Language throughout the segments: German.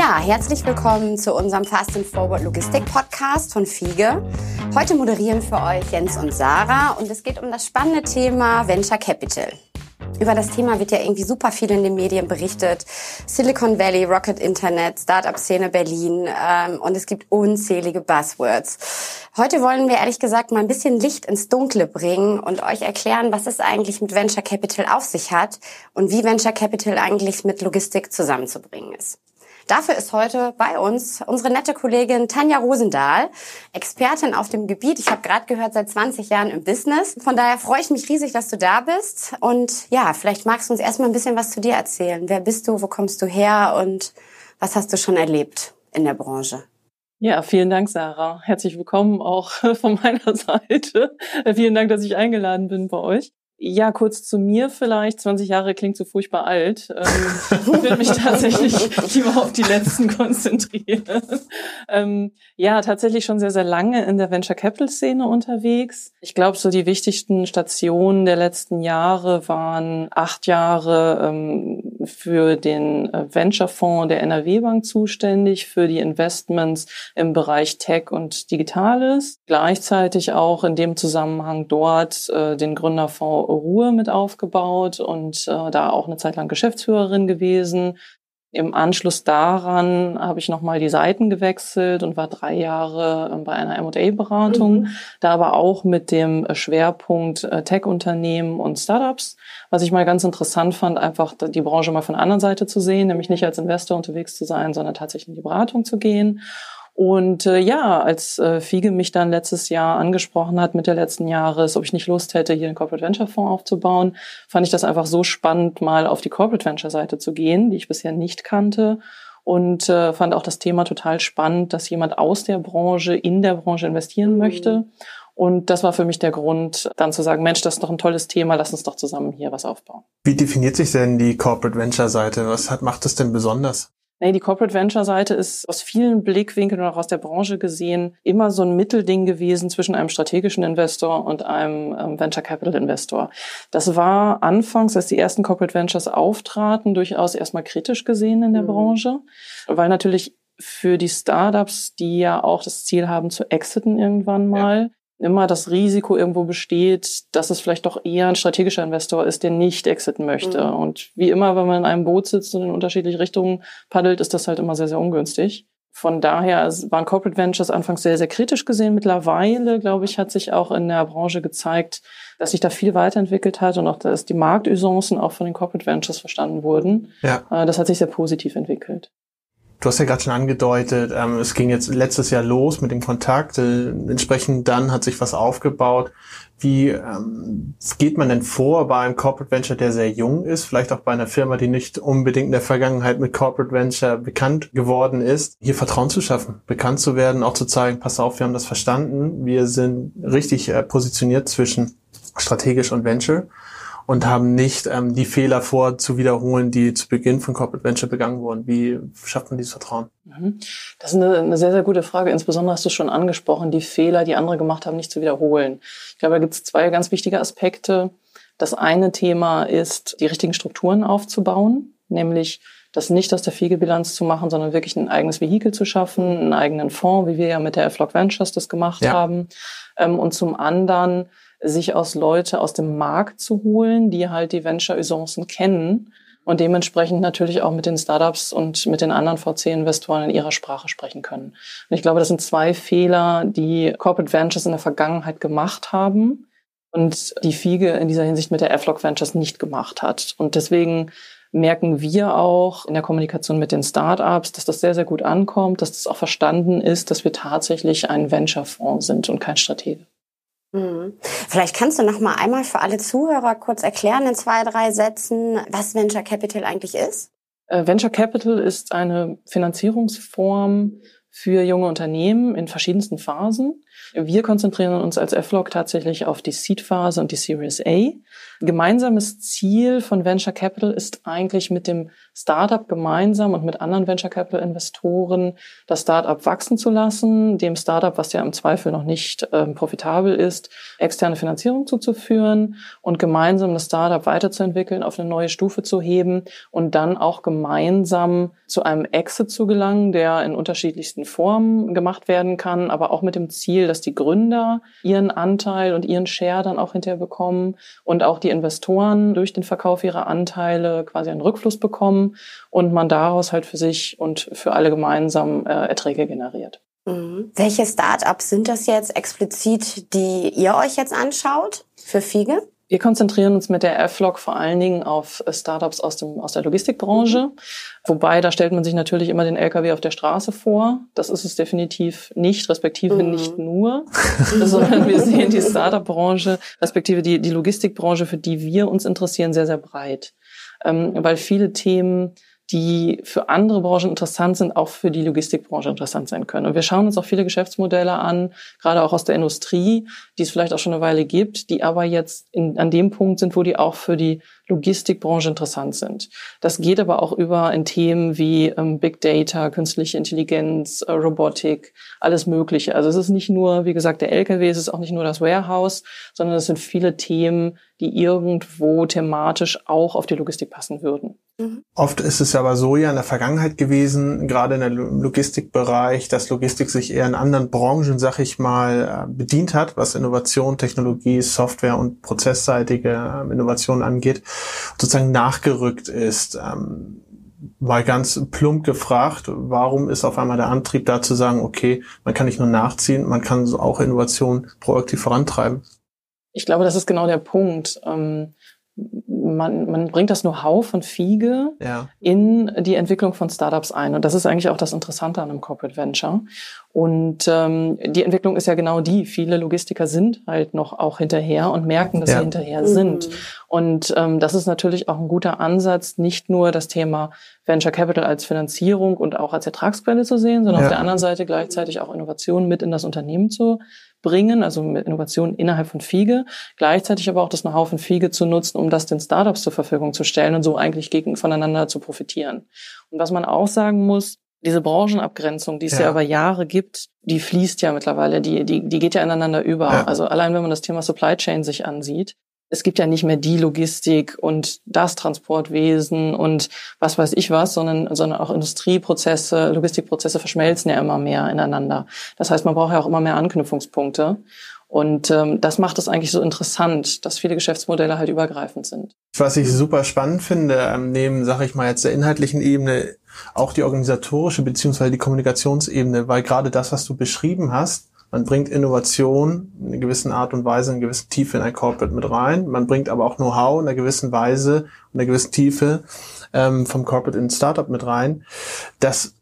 Ja, herzlich willkommen zu unserem Fast and Forward Logistik Podcast von Fiege. Heute moderieren für euch Jens und Sarah und es geht um das spannende Thema Venture Capital. Über das Thema wird ja irgendwie super viel in den Medien berichtet. Silicon Valley, Rocket Internet, Startup-Szene Berlin ähm, und es gibt unzählige Buzzwords. Heute wollen wir ehrlich gesagt mal ein bisschen Licht ins Dunkle bringen und euch erklären, was es eigentlich mit Venture Capital auf sich hat und wie Venture Capital eigentlich mit Logistik zusammenzubringen ist. Dafür ist heute bei uns unsere nette Kollegin Tanja Rosendahl, Expertin auf dem Gebiet. Ich habe gerade gehört, seit 20 Jahren im Business. Von daher freue ich mich riesig, dass du da bist. Und ja, vielleicht magst du uns erstmal ein bisschen was zu dir erzählen. Wer bist du, wo kommst du her und was hast du schon erlebt in der Branche? Ja, vielen Dank, Sarah. Herzlich willkommen auch von meiner Seite. Vielen Dank, dass ich eingeladen bin bei euch. Ja, kurz zu mir vielleicht. 20 Jahre klingt so furchtbar alt. Ähm, ich will mich tatsächlich lieber auf die letzten konzentrieren. Ähm, ja, tatsächlich schon sehr, sehr lange in der Venture Capital Szene unterwegs. Ich glaube, so die wichtigsten Stationen der letzten Jahre waren acht Jahre ähm, für den äh, Venture Fonds der NRW Bank zuständig, für die Investments im Bereich Tech und Digitales. Gleichzeitig auch in dem Zusammenhang dort äh, den Gründerfonds Ruhe mit aufgebaut und äh, da auch eine Zeit lang Geschäftsführerin gewesen. Im Anschluss daran habe ich nochmal die Seiten gewechselt und war drei Jahre ähm, bei einer M&A-Beratung, mhm. da aber auch mit dem Schwerpunkt äh, Tech-Unternehmen und Startups, was ich mal ganz interessant fand, einfach die Branche mal von der anderen Seite zu sehen, nämlich nicht als Investor unterwegs zu sein, sondern tatsächlich in die Beratung zu gehen. Und äh, ja, als äh, Fiege mich dann letztes Jahr angesprochen hat, Mitte letzten Jahres, ob ich nicht Lust hätte, hier einen Corporate Venture Fonds aufzubauen, fand ich das einfach so spannend, mal auf die Corporate Venture Seite zu gehen, die ich bisher nicht kannte. Und äh, fand auch das Thema total spannend, dass jemand aus der Branche in der Branche investieren mhm. möchte. Und das war für mich der Grund, dann zu sagen, Mensch, das ist doch ein tolles Thema, lass uns doch zusammen hier was aufbauen. Wie definiert sich denn die Corporate Venture Seite? Was hat, macht das denn besonders? Nee, die Corporate Venture Seite ist aus vielen Blickwinkeln oder auch aus der Branche gesehen immer so ein Mittelding gewesen zwischen einem strategischen Investor und einem ähm, Venture Capital Investor. Das war anfangs, als die ersten Corporate Ventures auftraten, durchaus erstmal kritisch gesehen in der mhm. Branche, weil natürlich für die Startups, die ja auch das Ziel haben zu exiten irgendwann mal, ja immer das Risiko irgendwo besteht, dass es vielleicht doch eher ein strategischer Investor ist, der nicht exiten möchte. Mhm. Und wie immer, wenn man in einem Boot sitzt und in unterschiedliche Richtungen paddelt, ist das halt immer sehr, sehr ungünstig. Von daher waren Corporate Ventures anfangs sehr, sehr kritisch gesehen. Mittlerweile, glaube ich, hat sich auch in der Branche gezeigt, dass sich da viel weiterentwickelt hat und auch, dass die Marktusancen auch von den Corporate Ventures verstanden wurden. Ja. Äh, das hat sich sehr positiv entwickelt. Du hast ja gerade schon angedeutet, ähm, es ging jetzt letztes Jahr los mit dem Kontakt. Äh, entsprechend dann hat sich was aufgebaut. Wie ähm, geht man denn vor bei einem Corporate Venture, der sehr jung ist, vielleicht auch bei einer Firma, die nicht unbedingt in der Vergangenheit mit Corporate Venture bekannt geworden ist, hier Vertrauen zu schaffen, bekannt zu werden, auch zu zeigen, pass auf, wir haben das verstanden, wir sind richtig äh, positioniert zwischen strategisch und Venture und haben nicht ähm, die Fehler vor zu wiederholen, die zu Beginn von Corporate Venture begangen wurden. Wie schafft man dieses Vertrauen? Mhm. Das ist eine, eine sehr, sehr gute Frage. Insbesondere hast du schon angesprochen, die Fehler, die andere gemacht haben, nicht zu wiederholen. Ich glaube, da gibt es zwei ganz wichtige Aspekte. Das eine Thema ist, die richtigen Strukturen aufzubauen, nämlich das nicht aus der Fiegebilanz zu machen, sondern wirklich ein eigenes Vehikel zu schaffen, einen eigenen Fonds, wie wir ja mit der Flock Ventures das gemacht ja. haben. Ähm, und zum anderen sich aus Leute aus dem Markt zu holen, die halt die Venture-Usancen kennen und dementsprechend natürlich auch mit den Startups und mit den anderen VC-Investoren in ihrer Sprache sprechen können. Und ich glaube, das sind zwei Fehler, die Corporate Ventures in der Vergangenheit gemacht haben und die Fiege in dieser Hinsicht mit der F-Log Ventures nicht gemacht hat. Und deswegen merken wir auch in der Kommunikation mit den Startups, dass das sehr, sehr gut ankommt, dass das auch verstanden ist, dass wir tatsächlich ein Venture-Fonds sind und kein Stratege. Mhm. Vielleicht kannst du noch mal einmal für alle Zuhörer kurz erklären in zwei, drei Sätzen, was Venture Capital eigentlich ist. Äh, Venture Capital ist eine Finanzierungsform für junge Unternehmen in verschiedensten Phasen. Wir konzentrieren uns als F-Log tatsächlich auf die Seed-Phase und die Series A. Gemeinsames Ziel von Venture Capital ist eigentlich mit dem Startup gemeinsam und mit anderen Venture Capital Investoren das Startup wachsen zu lassen, dem Startup, was ja im Zweifel noch nicht ähm, profitabel ist, externe Finanzierung zuzuführen und gemeinsam das Startup weiterzuentwickeln, auf eine neue Stufe zu heben und dann auch gemeinsam zu einem Exit zu gelangen, der in unterschiedlichsten Formen gemacht werden kann, aber auch mit dem Ziel, dass die Gründer ihren Anteil und ihren Share dann auch hinterher bekommen und auch die Investoren durch den Verkauf ihrer Anteile quasi einen Rückfluss bekommen und man daraus halt für sich und für alle gemeinsam äh, Erträge generiert. Mhm. Welche Startups sind das jetzt explizit, die ihr euch jetzt anschaut für Fiege? Wir konzentrieren uns mit der F-Log vor allen Dingen auf äh, Startups aus, dem, aus der Logistikbranche. Mhm. Wobei, da stellt man sich natürlich immer den LKW auf der Straße vor. Das ist es definitiv nicht, respektive mhm. nicht nur, sondern wir sehen die Startup-Branche, respektive die, die Logistikbranche, für die wir uns interessieren, sehr, sehr breit. Ähm, weil viele Themen die für andere Branchen interessant sind, auch für die Logistikbranche interessant sein können. Und wir schauen uns auch viele Geschäftsmodelle an, gerade auch aus der Industrie, die es vielleicht auch schon eine Weile gibt, die aber jetzt in, an dem Punkt sind, wo die auch für die Logistikbranche interessant sind. Das geht aber auch über in Themen wie ähm, Big Data, künstliche Intelligenz, äh, Robotik, alles Mögliche. Also es ist nicht nur, wie gesagt, der LKW, es ist auch nicht nur das Warehouse, sondern es sind viele Themen, die irgendwo thematisch auch auf die Logistik passen würden. Mhm. Oft ist es aber so ja in der Vergangenheit gewesen, gerade in der Logistikbereich, dass Logistik sich eher in anderen Branchen, sag ich mal, äh, bedient hat, was Innovation, Technologie, Software und prozessseitige ähm, Innovation angeht sozusagen nachgerückt ist. Ähm, mal ganz plump gefragt, warum ist auf einmal der Antrieb da zu sagen, okay, man kann nicht nur nachziehen, man kann auch Innovation proaktiv vorantreiben? Ich glaube, das ist genau der Punkt. Ähm, man, man bringt das Know-how von Fiege ja. in die Entwicklung von Startups ein. Und das ist eigentlich auch das Interessante an einem Corporate Venture. Und ähm, die Entwicklung ist ja genau die. Viele Logistiker sind halt noch auch hinterher und merken, dass ja. sie hinterher sind. Mhm. Und ähm, das ist natürlich auch ein guter Ansatz, nicht nur das Thema Venture Capital als Finanzierung und auch als Ertragsquelle zu sehen, sondern ja. auf der anderen Seite gleichzeitig auch Innovationen mit in das Unternehmen zu bringen, also mit Innovationen innerhalb von Fiege, gleichzeitig aber auch das Know-how von Fiege zu nutzen, um das den Startups zur Verfügung zu stellen und so eigentlich gegen voneinander zu profitieren. Und was man auch sagen muss, diese Branchenabgrenzung, die es ja. ja über Jahre gibt, die fließt ja mittlerweile, die, die, die geht ja ineinander über. Ja. Also allein wenn man das Thema Supply Chain sich ansieht, es gibt ja nicht mehr die Logistik und das Transportwesen und was weiß ich was, sondern, sondern auch Industrieprozesse, Logistikprozesse verschmelzen ja immer mehr ineinander. Das heißt, man braucht ja auch immer mehr Anknüpfungspunkte. Und ähm, das macht es eigentlich so interessant, dass viele Geschäftsmodelle halt übergreifend sind. Was ich super spannend finde, ähm, neben, sage ich mal jetzt der inhaltlichen Ebene, auch die organisatorische beziehungsweise die Kommunikationsebene, weil gerade das, was du beschrieben hast, man bringt Innovation in einer gewissen Art und Weise, in einer gewissen Tiefe in ein Corporate mit rein. Man bringt aber auch Know-how in einer gewissen Weise, in einer gewissen Tiefe ähm, vom Corporate in Startup mit rein. Das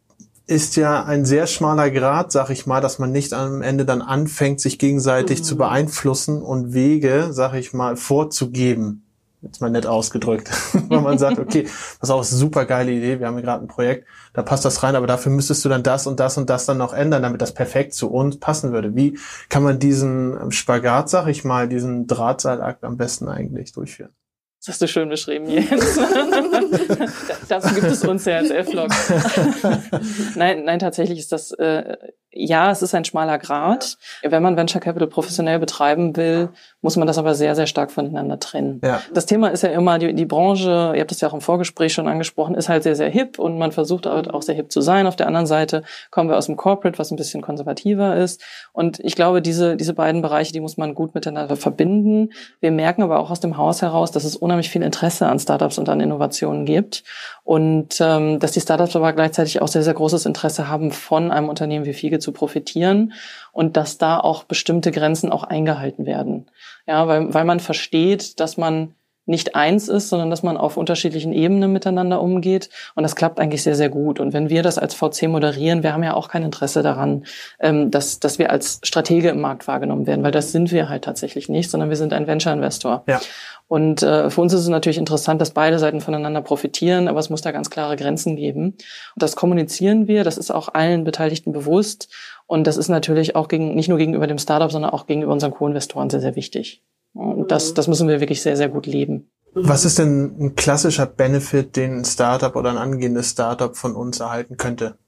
ist ja ein sehr schmaler Grad, sag ich mal, dass man nicht am Ende dann anfängt, sich gegenseitig mhm. zu beeinflussen und Wege, sag ich mal, vorzugeben jetzt mal nett ausgedrückt, wenn man sagt, okay, das ist auch eine super geile Idee, wir haben hier gerade ein Projekt, da passt das rein, aber dafür müsstest du dann das und das und das dann noch ändern, damit das perfekt zu uns passen würde. Wie kann man diesen Spagat, sag ich mal, diesen Drahtseilakt am besten eigentlich durchführen? Das hast du schön beschrieben, Jens. Dazu gibt es uns ja als F-Log. nein, nein, tatsächlich ist das äh, ja, es ist ein schmaler Grad. Wenn man Venture Capital professionell betreiben will, muss man das aber sehr, sehr stark voneinander trennen. Ja. Das Thema ist ja immer, die, die Branche, ihr habt das ja auch im Vorgespräch schon angesprochen, ist halt sehr, sehr hip und man versucht halt auch sehr hip zu sein. Auf der anderen Seite kommen wir aus dem Corporate, was ein bisschen konservativer ist. Und ich glaube, diese, diese beiden Bereiche, die muss man gut miteinander verbinden. Wir merken aber auch aus dem Haus heraus, dass es unheimlich viel Interesse an Startups und an Innovationen gibt. Und ähm, dass die Startups aber gleichzeitig auch sehr, sehr großes Interesse haben, von einem Unternehmen wie Fiege zu profitieren und dass da auch bestimmte Grenzen auch eingehalten werden. Ja, weil, weil man versteht, dass man nicht eins ist, sondern dass man auf unterschiedlichen Ebenen miteinander umgeht. Und das klappt eigentlich sehr, sehr gut. Und wenn wir das als VC moderieren, wir haben ja auch kein Interesse daran, ähm, dass, dass wir als Stratege im Markt wahrgenommen werden, weil das sind wir halt tatsächlich nicht, sondern wir sind ein Venture-Investor. Ja. Und äh, für uns ist es natürlich interessant, dass beide Seiten voneinander profitieren, aber es muss da ganz klare Grenzen geben. Und das kommunizieren wir, das ist auch allen Beteiligten bewusst. Und das ist natürlich auch gegen, nicht nur gegenüber dem Startup, sondern auch gegenüber unseren Co-Investoren sehr, sehr wichtig. Und das, das müssen wir wirklich sehr, sehr gut leben. Was ist denn ein klassischer Benefit, den ein Startup oder ein angehendes Startup von uns erhalten könnte?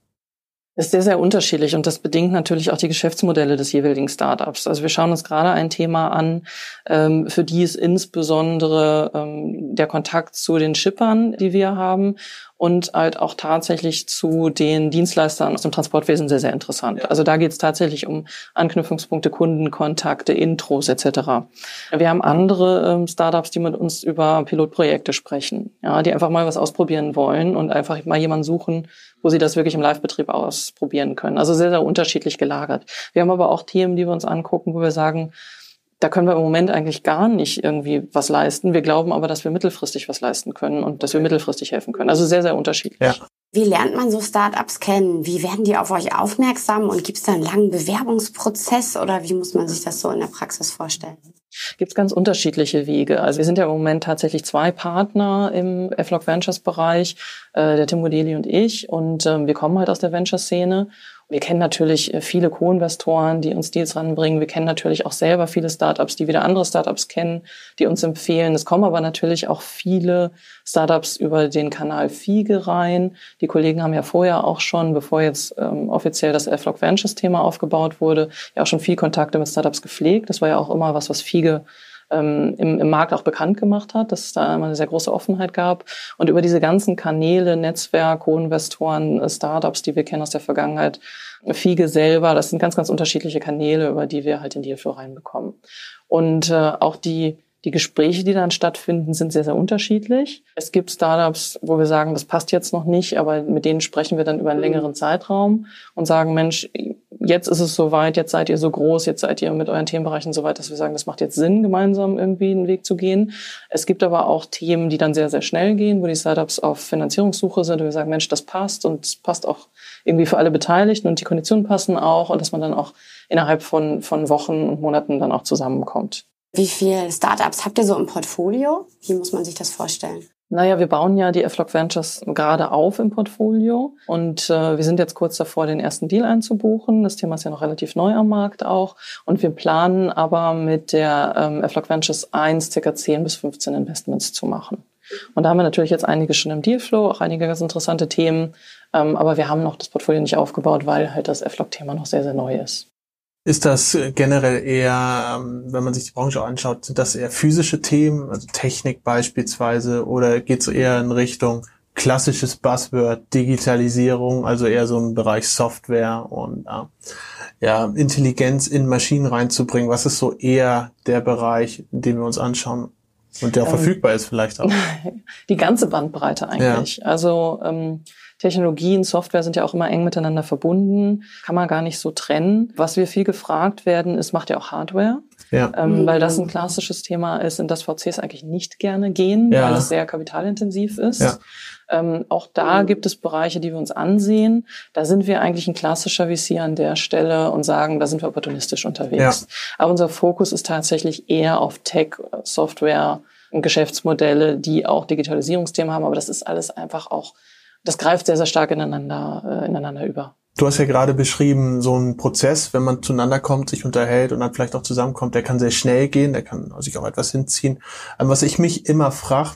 ist sehr, sehr unterschiedlich und das bedingt natürlich auch die Geschäftsmodelle des jeweiligen Startups. Also wir schauen uns gerade ein Thema an, ähm, für die ist insbesondere ähm, der Kontakt zu den Shippern, die wir haben und halt auch tatsächlich zu den Dienstleistern aus dem Transportwesen sehr, sehr interessant. Also da geht es tatsächlich um Anknüpfungspunkte, Kundenkontakte, Intros etc. Wir haben andere ähm, Startups, die mit uns über Pilotprojekte sprechen, ja, die einfach mal was ausprobieren wollen und einfach mal jemanden suchen, wo sie das wirklich im Live-Betrieb ausprobieren können. Also sehr, sehr unterschiedlich gelagert. Wir haben aber auch Themen, die wir uns angucken, wo wir sagen, da können wir im Moment eigentlich gar nicht irgendwie was leisten. Wir glauben aber, dass wir mittelfristig was leisten können und dass wir mittelfristig helfen können. Also sehr, sehr unterschiedlich. Ja. Wie lernt man so Startups kennen? Wie werden die auf euch aufmerksam? Und gibt es da einen langen Bewerbungsprozess oder wie muss man sich das so in der Praxis vorstellen? Gibt es ganz unterschiedliche Wege. Also wir sind ja im Moment tatsächlich zwei Partner im FLOG Ventures Bereich, äh, der Tim Modeli und ich. Und ähm, wir kommen halt aus der Venture-Szene wir kennen natürlich äh, viele Co-Investoren, die uns Deals ranbringen. Wir kennen natürlich auch selber viele Startups, die wieder andere Startups kennen, die uns empfehlen. Es kommen aber natürlich auch viele Startups über den Kanal Fiege rein. Die Kollegen haben ja vorher auch schon, bevor jetzt ähm, offiziell das F-Log Ventures Thema aufgebaut wurde, ja auch schon viel Kontakte mit Startups gepflegt. Das war ja auch immer was, was Fiege ähm, im, im Markt auch bekannt gemacht hat, dass es da immer eine sehr große Offenheit gab. Und über diese ganzen Kanäle, Netzwerk, Co-Investoren, Startups, die wir kennen aus der Vergangenheit, Fiege selber, das sind ganz, ganz unterschiedliche Kanäle, über die wir halt in Dealflow reinbekommen. Und äh, auch die die Gespräche, die dann stattfinden, sind sehr, sehr unterschiedlich. Es gibt Startups, wo wir sagen, das passt jetzt noch nicht, aber mit denen sprechen wir dann über einen mhm. längeren Zeitraum und sagen, Mensch, jetzt ist es soweit, jetzt seid ihr so groß, jetzt seid ihr mit euren Themenbereichen so weit, dass wir sagen, das macht jetzt Sinn, gemeinsam irgendwie einen Weg zu gehen. Es gibt aber auch Themen, die dann sehr, sehr schnell gehen, wo die Startups auf Finanzierungssuche sind und wir sagen, Mensch, das passt und es passt auch irgendwie für alle Beteiligten und die Konditionen passen auch und dass man dann auch innerhalb von, von Wochen und Monaten dann auch zusammenkommt. Wie viele Startups habt ihr so im Portfolio? Wie muss man sich das vorstellen? Naja, wir bauen ja die Flock Ventures gerade auf im Portfolio und äh, wir sind jetzt kurz davor, den ersten Deal einzubuchen. Das Thema ist ja noch relativ neu am Markt auch und wir planen aber mit der ähm, Flock Ventures 1 circa 10 bis 15 Investments zu machen. Und da haben wir natürlich jetzt einige schon im Dealflow, auch einige ganz interessante Themen, ähm, aber wir haben noch das Portfolio nicht aufgebaut, weil halt das Flock-Thema noch sehr, sehr neu ist. Ist das generell eher, ähm, wenn man sich die Branche anschaut, sind das eher physische Themen, also Technik beispielsweise, oder geht es eher in Richtung klassisches Buzzword, Digitalisierung, also eher so im Bereich Software und äh, ja, Intelligenz in Maschinen reinzubringen? Was ist so eher der Bereich, den wir uns anschauen und der auch ähm, verfügbar ist vielleicht auch? Die ganze Bandbreite eigentlich. Ja. Also ähm, Technologien, Software sind ja auch immer eng miteinander verbunden, kann man gar nicht so trennen. Was wir viel gefragt werden, ist, macht ja auch Hardware? Ja. Ähm, weil das ein klassisches Thema ist, in das VCs eigentlich nicht gerne gehen, ja. weil es sehr kapitalintensiv ist. Ja. Ähm, auch da gibt es Bereiche, die wir uns ansehen. Da sind wir eigentlich ein klassischer VC an der Stelle und sagen, da sind wir opportunistisch unterwegs. Ja. Aber unser Fokus ist tatsächlich eher auf Tech, Software, Geschäftsmodelle, die auch Digitalisierungsthemen haben. Aber das ist alles einfach auch das greift sehr, sehr stark ineinander, äh, ineinander über. Du hast ja gerade beschrieben, so ein Prozess, wenn man zueinander kommt, sich unterhält und dann vielleicht auch zusammenkommt, der kann sehr schnell gehen, der kann sich auch etwas hinziehen. Ähm, was ich mich immer frage,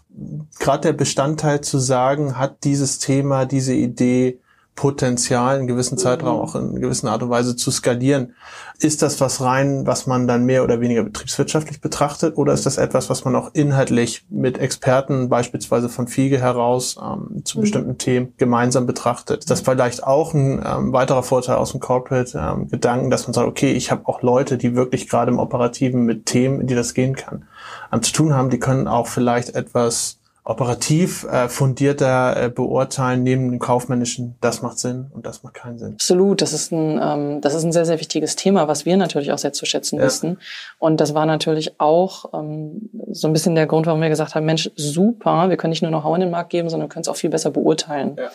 gerade der Bestandteil zu sagen, hat dieses Thema, diese Idee Potenzial in gewissen Zeitraum mhm. auch in gewisser Art und Weise zu skalieren. Ist das was rein, was man dann mehr oder weniger betriebswirtschaftlich betrachtet oder ist das etwas, was man auch inhaltlich mit Experten beispielsweise von Fiege heraus ähm, zu mhm. bestimmten Themen gemeinsam betrachtet? Ist das vielleicht auch ein ähm, weiterer Vorteil aus dem Corporate ähm, Gedanken, dass man sagt, okay, ich habe auch Leute, die wirklich gerade im Operativen mit Themen, in die das gehen kann, ähm, zu tun haben, die können auch vielleicht etwas operativ äh, fundierter äh, beurteilen neben dem kaufmännischen, das macht Sinn und das macht keinen Sinn. Absolut, das ist ein ähm, das ist ein sehr sehr wichtiges Thema, was wir natürlich auch sehr zu schätzen ja. wissen und das war natürlich auch ähm, so ein bisschen der Grund, warum wir gesagt haben, Mensch, super, wir können nicht nur Know-how in den Markt geben, sondern wir können es auch viel besser beurteilen. Ja.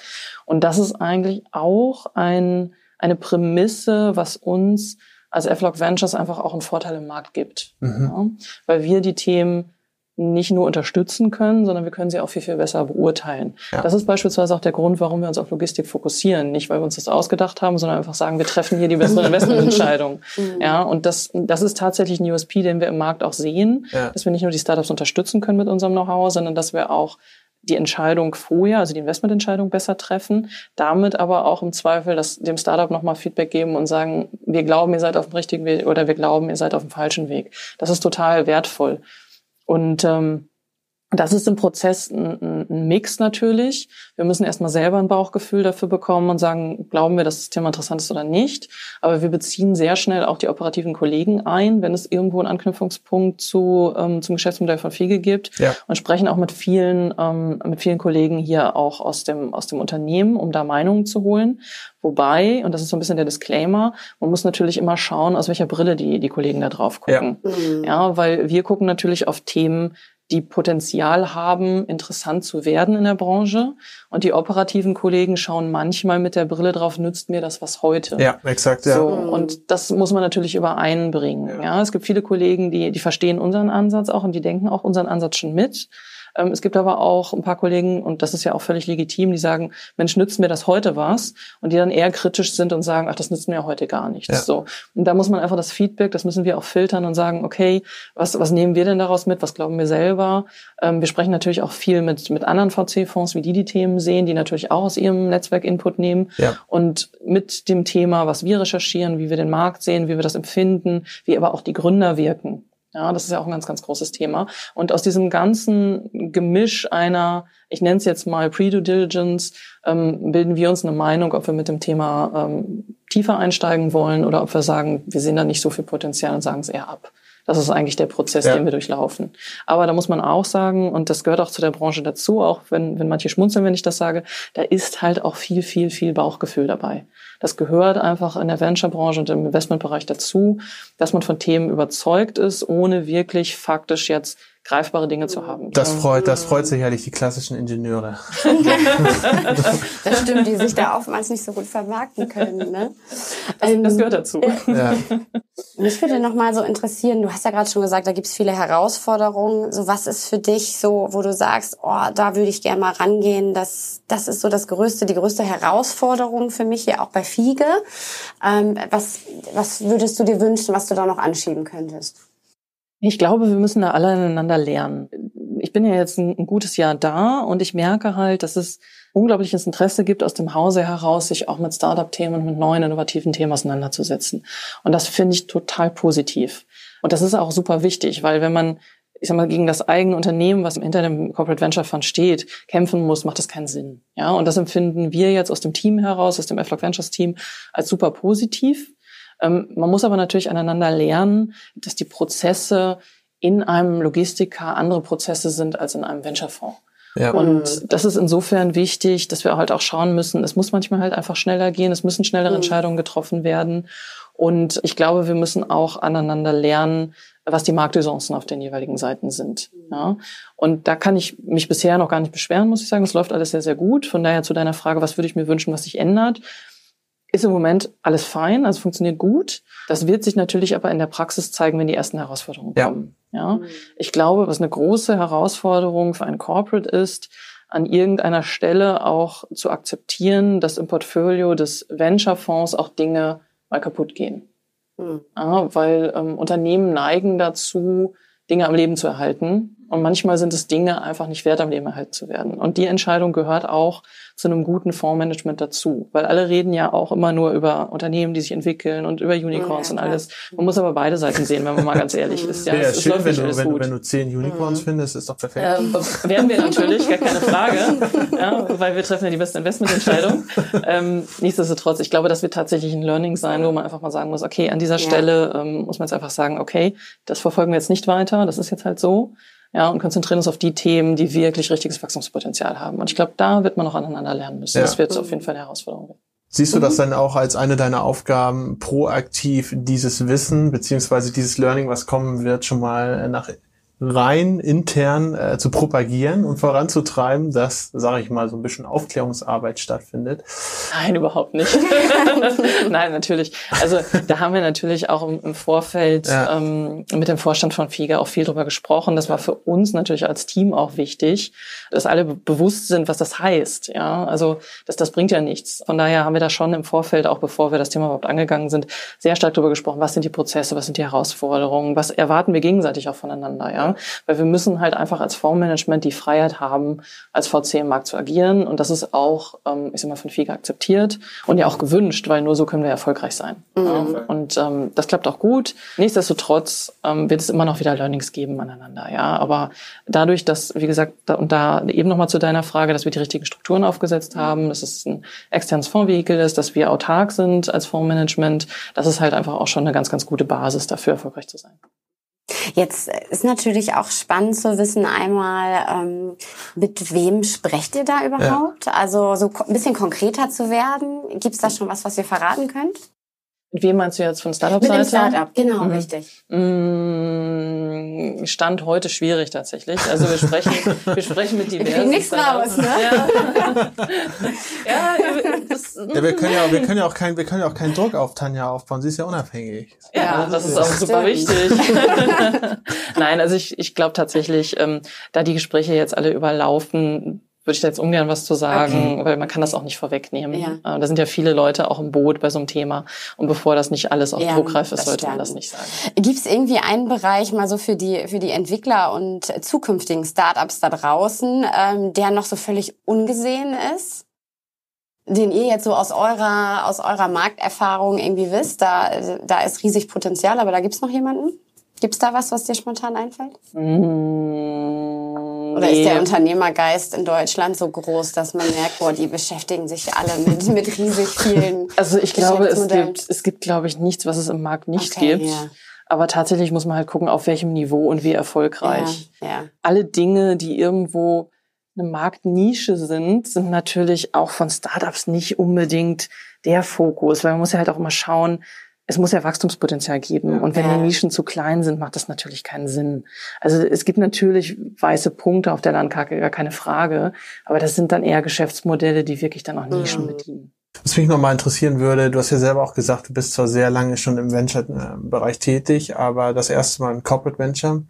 Und das ist eigentlich auch ein eine Prämisse, was uns als Flock Ventures einfach auch einen Vorteil im Markt gibt, mhm. ja? weil wir die Themen nicht nur unterstützen können, sondern wir können sie auch viel, viel besser beurteilen. Ja. Das ist beispielsweise auch der Grund, warum wir uns auf Logistik fokussieren. Nicht, weil wir uns das ausgedacht haben, sondern einfach sagen, wir treffen hier die besseren Investmententscheidungen. Mhm. ja, und das, das ist tatsächlich ein USP, den wir im Markt auch sehen, ja. dass wir nicht nur die Startups unterstützen können mit unserem Know-how, sondern dass wir auch die Entscheidung vorher, also die Investmententscheidung besser treffen, damit aber auch im Zweifel das, dem Startup nochmal Feedback geben und sagen, wir glauben, ihr seid auf dem richtigen Weg oder wir glauben, ihr seid auf dem falschen Weg. Das ist total wertvoll. Und ähm, das ist im Prozess ein, ein, Mix natürlich. Wir müssen erstmal selber ein Bauchgefühl dafür bekommen und sagen, glauben wir, dass das Thema interessant ist oder nicht. Aber wir beziehen sehr schnell auch die operativen Kollegen ein, wenn es irgendwo einen Anknüpfungspunkt zu, ähm, zum Geschäftsmodell von Fiege gibt ja. und sprechen auch mit vielen, ähm, mit vielen Kollegen hier auch aus dem, aus dem Unternehmen, um da Meinungen zu holen. Wobei, und das ist so ein bisschen der Disclaimer, man muss natürlich immer schauen, aus welcher Brille die, die Kollegen da drauf gucken. Ja. Mhm. ja, weil wir gucken natürlich auf Themen, die Potenzial haben, interessant zu werden in der Branche. Und die operativen Kollegen schauen manchmal mit der Brille drauf, nützt mir das was heute? Ja, exakt, ja. So, und das muss man natürlich übereinbringen. Ja. ja, es gibt viele Kollegen, die, die verstehen unseren Ansatz auch und die denken auch unseren Ansatz schon mit. Ähm, es gibt aber auch ein paar Kollegen, und das ist ja auch völlig legitim, die sagen, Mensch, nützt mir das heute was? Und die dann eher kritisch sind und sagen, ach, das nützt mir heute gar nichts. Ja. So. Und da muss man einfach das Feedback, das müssen wir auch filtern und sagen, okay, was, was nehmen wir denn daraus mit? Was glauben wir selber? Ähm, wir sprechen natürlich auch viel mit, mit anderen VC-Fonds, wie die die Themen sehen, die natürlich auch aus ihrem Netzwerk Input nehmen. Ja. Und mit dem Thema, was wir recherchieren, wie wir den Markt sehen, wie wir das empfinden, wie aber auch die Gründer wirken. Ja, das ist ja auch ein ganz, ganz großes Thema. Und aus diesem ganzen Gemisch einer, ich nenne es jetzt mal Pre-Due Diligence, ähm, bilden wir uns eine Meinung, ob wir mit dem Thema ähm, tiefer einsteigen wollen oder ob wir sagen, wir sehen da nicht so viel Potenzial und sagen es eher ab. Das ist eigentlich der Prozess, ja. den wir durchlaufen. Aber da muss man auch sagen, und das gehört auch zu der Branche dazu, auch wenn, wenn manche schmunzeln, wenn ich das sage, da ist halt auch viel, viel, viel Bauchgefühl dabei. Das gehört einfach in der Venture-Branche und im Investmentbereich dazu, dass man von Themen überzeugt ist, ohne wirklich faktisch jetzt greifbare Dinge zu haben. Das freut, das freut sicherlich die klassischen Ingenieure. das stimmt, die sich da oftmals nicht so gut vermarkten können. Ne? Das, das gehört dazu. Ja. Mich würde noch mal so interessieren, du hast ja gerade schon gesagt, da gibt es viele Herausforderungen. So was ist für dich so, wo du sagst, oh, da würde ich gerne mal rangehen. Das, das ist so das größte, die größte Herausforderung für mich hier auch bei Fiege. Ähm, was, was würdest du dir wünschen, was du da noch anschieben könntest? Ich glaube, wir müssen da alle aneinander lernen. Ich bin ja jetzt ein, ein, gutes Jahr da und ich merke halt, dass es unglaubliches Interesse gibt, aus dem Hause heraus sich auch mit Startup-Themen und mit neuen innovativen Themen auseinanderzusetzen. Und das finde ich total positiv. Und das ist auch super wichtig, weil wenn man ich sag mal, gegen das eigene Unternehmen, was hinter dem Corporate Venture Fund steht, kämpfen muss, macht das keinen Sinn. Ja, und das empfinden wir jetzt aus dem Team heraus, aus dem Afflock Ventures Team, als super positiv. Ähm, man muss aber natürlich aneinander lernen, dass die Prozesse in einem Logistiker andere Prozesse sind als in einem Venture-Fonds. Ja. Und das ist insofern wichtig, dass wir halt auch schauen müssen, es muss manchmal halt einfach schneller gehen, es müssen schnellere mhm. Entscheidungen getroffen werden. Und ich glaube, wir müssen auch aneinander lernen, was die Marktchancen auf den jeweiligen Seiten sind. Ja. Und da kann ich mich bisher noch gar nicht beschweren, muss ich sagen. Es läuft alles sehr, sehr gut. Von daher zu deiner Frage, was würde ich mir wünschen, was sich ändert? Ist im Moment alles fein, also funktioniert gut. Das wird sich natürlich aber in der Praxis zeigen, wenn die ersten Herausforderungen ja. kommen. Ja, mhm. ich glaube, was eine große Herausforderung für ein Corporate ist, an irgendeiner Stelle auch zu akzeptieren, dass im Portfolio des Venture-Fonds auch Dinge mal kaputt gehen. Mhm. Ja, weil ähm, Unternehmen neigen dazu, Dinge am Leben zu erhalten. Und manchmal sind es Dinge einfach nicht wert, am Leben erhalten zu werden. Und die Entscheidung gehört auch zu einem guten Fondsmanagement dazu. Weil alle reden ja auch immer nur über Unternehmen, die sich entwickeln und über Unicorns ja, und alles. Man muss aber beide Seiten sehen, wenn man mal ganz ehrlich ist. Ja, ja es, schön, wenn, du, wenn, wenn, du zehn Unicorns mhm. findest, ist doch perfekt. Ähm, werden wir natürlich, gar keine Frage. ja, weil wir treffen ja die beste Investmententscheidung. ähm, nichtsdestotrotz, ich glaube, das wird tatsächlich ein Learning sein, wo man einfach mal sagen muss, okay, an dieser Stelle ähm, muss man jetzt einfach sagen, okay, das verfolgen wir jetzt nicht weiter, das ist jetzt halt so ja, und konzentrieren uns auf die Themen, die wirklich richtiges Wachstumspotenzial haben. Und ich glaube, da wird man noch aneinander lernen müssen. Ja. Das wird auf jeden Fall eine Herausforderung. Siehst du das dann auch als eine deiner Aufgaben, proaktiv dieses Wissen beziehungsweise dieses Learning, was kommen wird, schon mal nach rein intern äh, zu propagieren und voranzutreiben, dass, sage ich mal, so ein bisschen Aufklärungsarbeit stattfindet? Nein, überhaupt nicht. Nein, natürlich. Also da haben wir natürlich auch im, im Vorfeld ja. ähm, mit dem Vorstand von FIGA auch viel drüber gesprochen. Das war für uns natürlich als Team auch wichtig, dass alle bewusst sind, was das heißt. Ja, also das, das bringt ja nichts. Von daher haben wir da schon im Vorfeld, auch bevor wir das Thema überhaupt angegangen sind, sehr stark darüber gesprochen, was sind die Prozesse, was sind die Herausforderungen, was erwarten wir gegenseitig auch voneinander. Ja, weil wir müssen halt einfach als Fondsmanagement die Freiheit haben, als VC im Markt zu agieren. Und das ist auch, ähm, ich sag mal, von FIGA akzeptiert und ja auch gewünscht, weil nur so können wir erfolgreich sein. Mhm. Ähm, und ähm, das klappt auch gut. Nichtsdestotrotz ähm, wird es immer noch wieder Learnings geben aneinander. Ja, aber dadurch, dass, wie gesagt, da, und da eben nochmal zu deiner Frage, dass wir die richtigen Strukturen aufgesetzt haben, dass es ein externes Fondsvehikel ist, dass wir autark sind als Fondsmanagement, das ist halt einfach auch schon eine ganz, ganz gute Basis dafür, erfolgreich zu sein. Jetzt ist natürlich auch spannend zu wissen, einmal, ähm, mit wem sprecht ihr da überhaupt? Ja. Also so ein bisschen konkreter zu werden. Gibt es da schon was, was ihr verraten könnt? Mit wem meinst du jetzt von Startup-Seite? Mit dem Startup, genau, mhm. richtig. Mm, Stand heute schwierig tatsächlich. Also wir sprechen, wir sprechen mit diversen. Wir nichts raus, ne? Ja. ja, das, ja, wir können ja, wir können ja auch kein, wir können ja auch keinen Druck auf Tanja aufbauen. Sie ist ja unabhängig. Ja, ja das ist auch super wichtig. Nein, also ich, ich glaube tatsächlich, ähm, da die Gespräche jetzt alle überlaufen, würde ich da jetzt ungern was zu sagen, okay. weil man kann das auch nicht vorwegnehmen. Ja. Äh, da sind ja viele Leute auch im Boot bei so einem Thema. Und bevor das nicht alles auf ja, druckreif ist, sollte man das nicht sagen. Gibt es irgendwie einen Bereich mal so für die, für die Entwickler und zukünftigen Startups da draußen, ähm, der noch so völlig ungesehen ist? den ihr jetzt so aus eurer aus eurer Markterfahrung irgendwie wisst, da da ist riesig Potenzial, aber da gibt's noch jemanden? Gibt's da was, was dir spontan einfällt? Mmh, Oder ist der Unternehmergeist in Deutschland so groß, dass man merkt, boah, die beschäftigen sich alle mit, mit riesig vielen Also ich glaube, es gibt, es gibt, glaube ich, nichts, was es im Markt nicht okay, gibt. Ja. Aber tatsächlich muss man halt gucken, auf welchem Niveau und wie erfolgreich. Ja, ja. Alle Dinge, die irgendwo eine Marktnische sind, sind natürlich auch von Startups nicht unbedingt der Fokus, weil man muss ja halt auch immer schauen, es muss ja Wachstumspotenzial geben. Und wenn die Nischen zu klein sind, macht das natürlich keinen Sinn. Also es gibt natürlich weiße Punkte auf der Landkarte, gar keine Frage. Aber das sind dann eher Geschäftsmodelle, die wirklich dann auch Nischen mhm. bedienen. Was mich nochmal interessieren würde, du hast ja selber auch gesagt, du bist zwar sehr lange schon im Venture-Bereich tätig, aber das erste Mal im Corporate Venture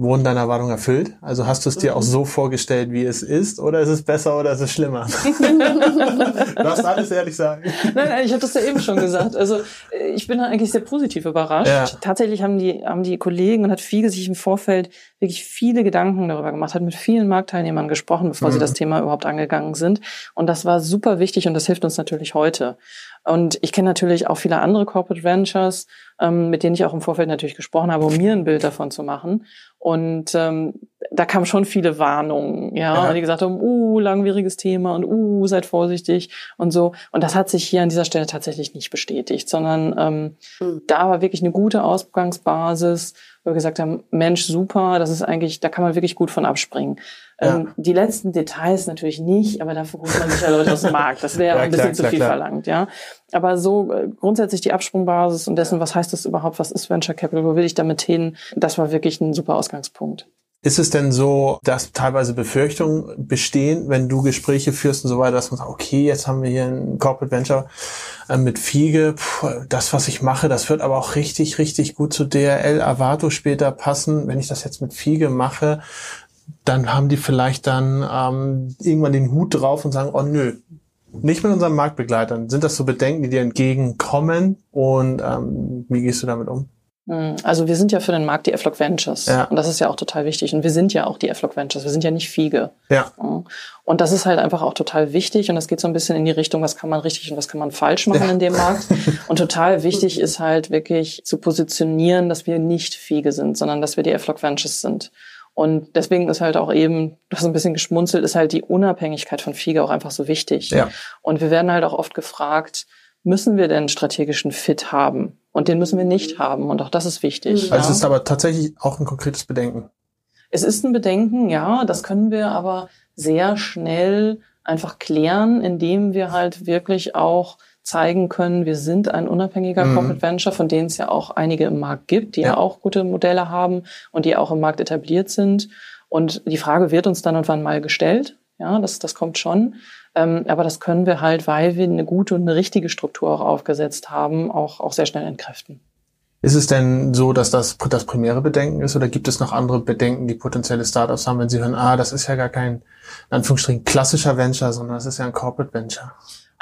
wurden deine Erwartungen erfüllt? Also hast du es dir auch mhm. so vorgestellt, wie es ist, oder ist es besser oder ist es schlimmer? du darfst alles ehrlich sagen. Nein, nein, ich habe das ja eben schon gesagt. Also äh, ich bin eigentlich sehr positiv überrascht. Ja. Tatsächlich haben die, haben die Kollegen und hat Fiege sich im Vorfeld wirklich viele Gedanken darüber gemacht, hat mit vielen Marktteilnehmern gesprochen, bevor mhm. sie das Thema überhaupt angegangen sind. Und das war super wichtig und das hilft uns natürlich heute. Und ich kenne natürlich auch viele andere Corporate Ventures, ähm, mit denen ich auch im Vorfeld natürlich gesprochen habe, um mir ein Bild davon zu machen. Und ähm, da kamen schon viele Warnungen, ja, ja. die gesagt haben, uh, langwieriges Thema und uh, seid vorsichtig und so. Und das hat sich hier an dieser Stelle tatsächlich nicht bestätigt, sondern ähm, mhm. da war wirklich eine gute Ausgangsbasis, wo wir gesagt haben, Mensch, super, das ist eigentlich, da kann man wirklich gut von abspringen. Ja. Ähm, die letzten Details natürlich nicht, aber dafür holt man sich ja Leute aus dem Markt. Das wäre ja, ein bisschen klar, zu viel klar. verlangt, ja. Aber so äh, grundsätzlich die Absprungbasis und dessen, was heißt das überhaupt, was ist Venture Capital, wo will ich damit hin, das war wirklich ein super Ausgangspunkt. Ist es denn so, dass teilweise Befürchtungen bestehen, wenn du Gespräche führst und so weiter, dass man sagt, okay, jetzt haben wir hier ein Corporate Venture äh, mit Fiege, Puh, das, was ich mache, das wird aber auch richtig, richtig gut zu DRL Avato später passen. Wenn ich das jetzt mit Fiege mache, dann haben die vielleicht dann ähm, irgendwann den Hut drauf und sagen, oh nö, nicht mit unseren Marktbegleitern. Sind das so Bedenken, die dir entgegenkommen und ähm, wie gehst du damit um? Hm, also wir sind ja für den Markt die Flock Ventures. Ja. Und das ist ja auch total wichtig. Und wir sind ja auch die Flock Ventures. Wir sind ja nicht Fiege. Ja. Und das ist halt einfach auch total wichtig. Und das geht so ein bisschen in die Richtung, was kann man richtig und was kann man falsch machen ja. in dem Markt. Und total wichtig ist halt wirklich zu positionieren, dass wir nicht Fiege sind, sondern dass wir die Flock Ventures sind. Und deswegen ist halt auch eben, du hast ein bisschen geschmunzelt, ist halt die Unabhängigkeit von Fiege auch einfach so wichtig. Ja. Und wir werden halt auch oft gefragt, müssen wir denn strategischen Fit haben? Und den müssen wir nicht haben. Und auch das ist wichtig. Also ja. es ist aber tatsächlich auch ein konkretes Bedenken. Es ist ein Bedenken, ja. Das können wir aber sehr schnell einfach klären, indem wir halt wirklich auch zeigen können, wir sind ein unabhängiger mhm. Corporate Venture, von denen es ja auch einige im Markt gibt, die ja. ja auch gute Modelle haben und die auch im Markt etabliert sind. Und die Frage wird uns dann und wann mal gestellt. Ja, das, das kommt schon. Ähm, aber das können wir halt, weil wir eine gute und eine richtige Struktur auch aufgesetzt haben, auch, auch sehr schnell entkräften. Ist es denn so, dass das das primäre Bedenken ist oder gibt es noch andere Bedenken, die potenzielle Startups haben, wenn sie hören, ah, das ist ja gar kein, in Anführungsstrichen, klassischer Venture, sondern das ist ja ein Corporate Venture?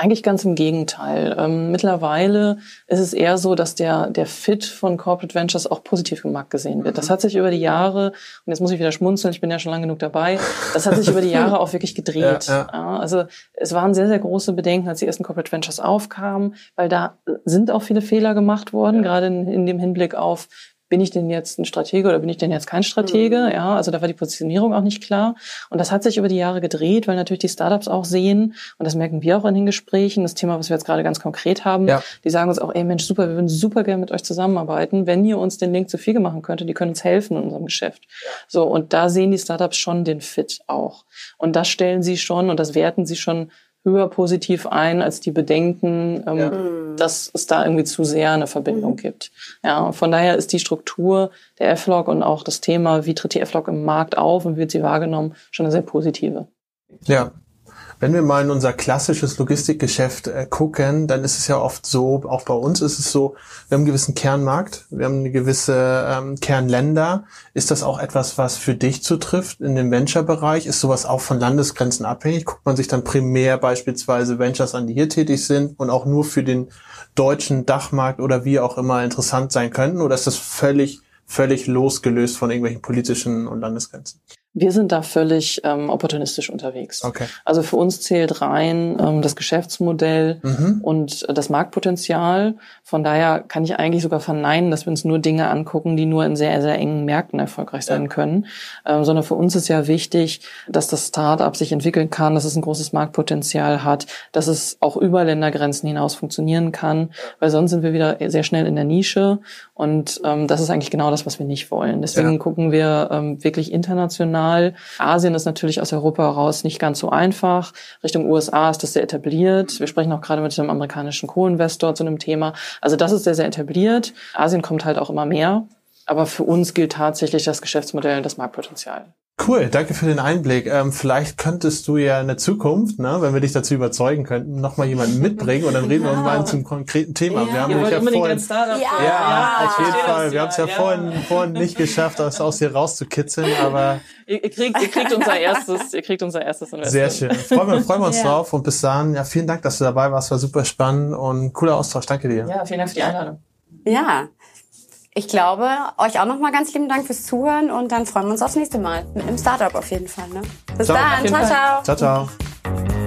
Eigentlich ganz im Gegenteil. Ähm, mittlerweile ist es eher so, dass der, der Fit von Corporate Ventures auch positiv im Markt gesehen wird. Das hat sich über die Jahre, und jetzt muss ich wieder schmunzeln, ich bin ja schon lange genug dabei, das hat sich über die Jahre auch wirklich gedreht. Ja, ja. also es waren sehr, sehr große Bedenken, als die ersten Corporate Ventures aufkamen, weil da sind auch viele Fehler gemacht worden, ja. gerade in, in dem Hinblick auf, bin ich denn jetzt ein Stratege oder bin ich denn jetzt kein Stratege? Mhm. Ja, also da war die Positionierung auch nicht klar. Und das hat sich über die Jahre gedreht, weil natürlich die Startups auch sehen, und das merken wir auch in den Gesprächen, das Thema, was wir jetzt gerade ganz konkret haben, ja. die sagen uns auch, ey Mensch, super, wir würden super gerne mit euch zusammenarbeiten, wenn ihr uns den Link zu Fiege machen könntet, die können uns helfen in unserem Geschäft. So, und da sehen die Startups schon den Fit auch. Und das stellen sie schon und das werten sie schon höher positiv ein als die Bedenken, ähm, ja. dass es da irgendwie zu sehr eine Verbindung mhm. gibt. Ja, von daher ist die Struktur der F-Log und auch das Thema, wie tritt die F-Log im Markt auf und wird sie wahrgenommen, schon eine sehr positive. Ja, wenn wir mal in unser klassisches Logistikgeschäft äh, gucken, dann ist es ja oft so, auch bei uns ist es so, wir haben einen gewissen Kernmarkt, wir haben eine gewisse ähm, Kernländer. Ist das auch etwas, was für dich zutrifft in dem Venture-Bereich? Ist sowas auch von Landesgrenzen abhängig? Guckt man sich dann primär beispielsweise Ventures an, die hier tätig sind und auch nur für den deutschen Dachmarkt oder wie auch immer interessant sein könnten? Oder ist das völlig, völlig losgelöst von irgendwelchen politischen und Landesgrenzen? Wir sind da völlig ähm, opportunistisch unterwegs. Okay. Also für uns zählt rein ähm, das Geschäftsmodell mhm. und das Marktpotenzial. Von daher kann ich eigentlich sogar verneinen, dass wir uns nur Dinge angucken, die nur in sehr, sehr engen Märkten erfolgreich sein ja. können. Ähm, sondern für uns ist ja wichtig, dass das Startup sich entwickeln kann, dass es ein großes Marktpotenzial hat, dass es auch über Ländergrenzen hinaus funktionieren kann, weil sonst sind wir wieder sehr schnell in der Nische und ähm, das ist eigentlich genau das, was wir nicht wollen. Deswegen ja. gucken wir ähm, wirklich international. Asien ist natürlich aus Europa heraus nicht ganz so einfach. Richtung USA ist das sehr etabliert. Wir sprechen auch gerade mit einem amerikanischen Co-Investor zu einem Thema. Also das ist sehr, sehr etabliert. Asien kommt halt auch immer mehr. Aber für uns gilt tatsächlich das Geschäftsmodell, das Marktpotenzial. Cool, danke für den Einblick. Ähm, vielleicht könntest du ja in der Zukunft, ne, wenn wir dich dazu überzeugen könnten, nochmal jemanden mitbringen und dann reden wir mal zum konkreten Thema. Ja. Wir haben ja vorhin, ja, ja, ja, auf jeden Fall. Wir haben es ja, vorhin, vorhin nicht geschafft, das aus hier rauszukitzeln, aber ihr, ihr, kriegt, ihr kriegt unser erstes, ihr kriegt unser erstes Investment. Sehr schön. Freuen wir, freuen wir uns drauf und bis dahin, ja, vielen Dank, dass du dabei warst, war super spannend und cooler Austausch. Danke dir. Ja, vielen Dank für die Einladung. Ja, ich glaube, euch auch nochmal ganz lieben Dank fürs Zuhören und dann freuen wir uns aufs nächste Mal. Mit einem Startup auf jeden Fall. Ne? Bis ciao. dann. Ciao, ciao. Ciao, ciao.